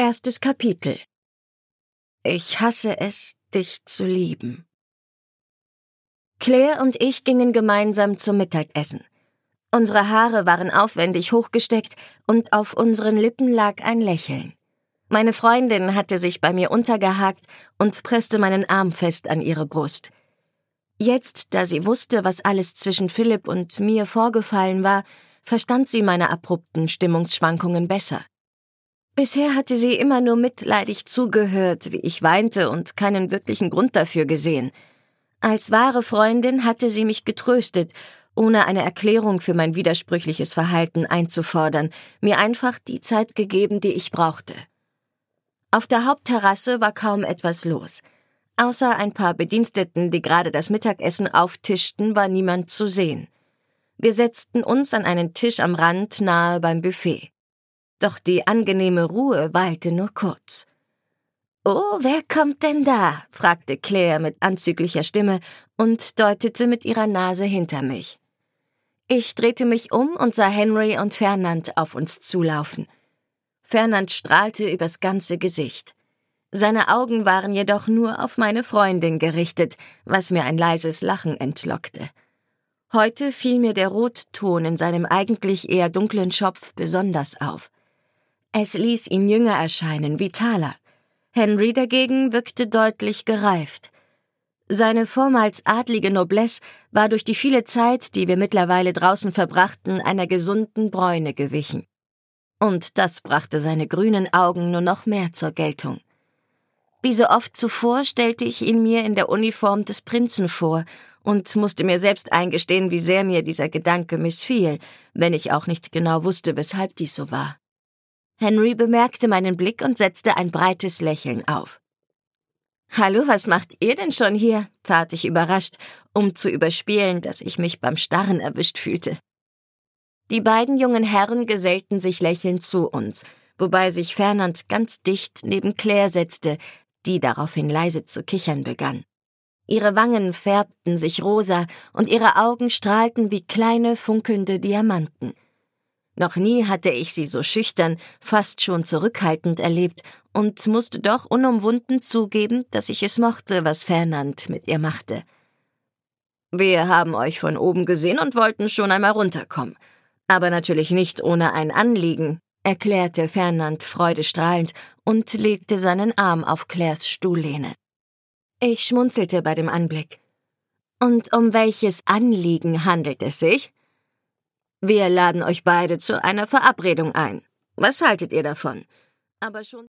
Erstes Kapitel Ich hasse es, dich zu lieben. Claire und ich gingen gemeinsam zum Mittagessen. Unsere Haare waren aufwendig hochgesteckt und auf unseren Lippen lag ein Lächeln. Meine Freundin hatte sich bei mir untergehakt und presste meinen Arm fest an ihre Brust. Jetzt, da sie wusste, was alles zwischen Philipp und mir vorgefallen war, verstand sie meine abrupten Stimmungsschwankungen besser. Bisher hatte sie immer nur mitleidig zugehört, wie ich weinte und keinen wirklichen Grund dafür gesehen. Als wahre Freundin hatte sie mich getröstet, ohne eine Erklärung für mein widersprüchliches Verhalten einzufordern, mir einfach die Zeit gegeben, die ich brauchte. Auf der Hauptterrasse war kaum etwas los. Außer ein paar Bediensteten, die gerade das Mittagessen auftischten, war niemand zu sehen. Wir setzten uns an einen Tisch am Rand nahe beim Buffet. Doch die angenehme Ruhe weilte nur kurz. Oh, wer kommt denn da? fragte Claire mit anzüglicher Stimme und deutete mit ihrer Nase hinter mich. Ich drehte mich um und sah Henry und Fernand auf uns zulaufen. Fernand strahlte übers ganze Gesicht. Seine Augen waren jedoch nur auf meine Freundin gerichtet, was mir ein leises Lachen entlockte. Heute fiel mir der Rotton in seinem eigentlich eher dunklen Schopf besonders auf. Es ließ ihn jünger erscheinen, vitaler. Henry dagegen wirkte deutlich gereift. Seine vormals adlige Noblesse war durch die viele Zeit, die wir mittlerweile draußen verbrachten, einer gesunden Bräune gewichen. Und das brachte seine grünen Augen nur noch mehr zur Geltung. Wie so oft zuvor stellte ich ihn mir in der Uniform des Prinzen vor und musste mir selbst eingestehen, wie sehr mir dieser Gedanke missfiel, wenn ich auch nicht genau wusste, weshalb dies so war. Henry bemerkte meinen Blick und setzte ein breites Lächeln auf. Hallo, was macht ihr denn schon hier? tat ich überrascht, um zu überspielen, dass ich mich beim Starren erwischt fühlte. Die beiden jungen Herren gesellten sich lächelnd zu uns, wobei sich Fernand ganz dicht neben Claire setzte, die daraufhin leise zu kichern begann. Ihre Wangen färbten sich rosa und ihre Augen strahlten wie kleine funkelnde Diamanten. Noch nie hatte ich sie so schüchtern, fast schon zurückhaltend erlebt und musste doch unumwunden zugeben, dass ich es mochte, was Fernand mit ihr machte. Wir haben euch von oben gesehen und wollten schon einmal runterkommen. Aber natürlich nicht ohne ein Anliegen, erklärte Fernand freudestrahlend und legte seinen Arm auf Claires Stuhllehne. Ich schmunzelte bei dem Anblick. Und um welches Anliegen handelt es sich? Wir laden euch beide zu einer Verabredung ein. Was haltet ihr davon? Aber schon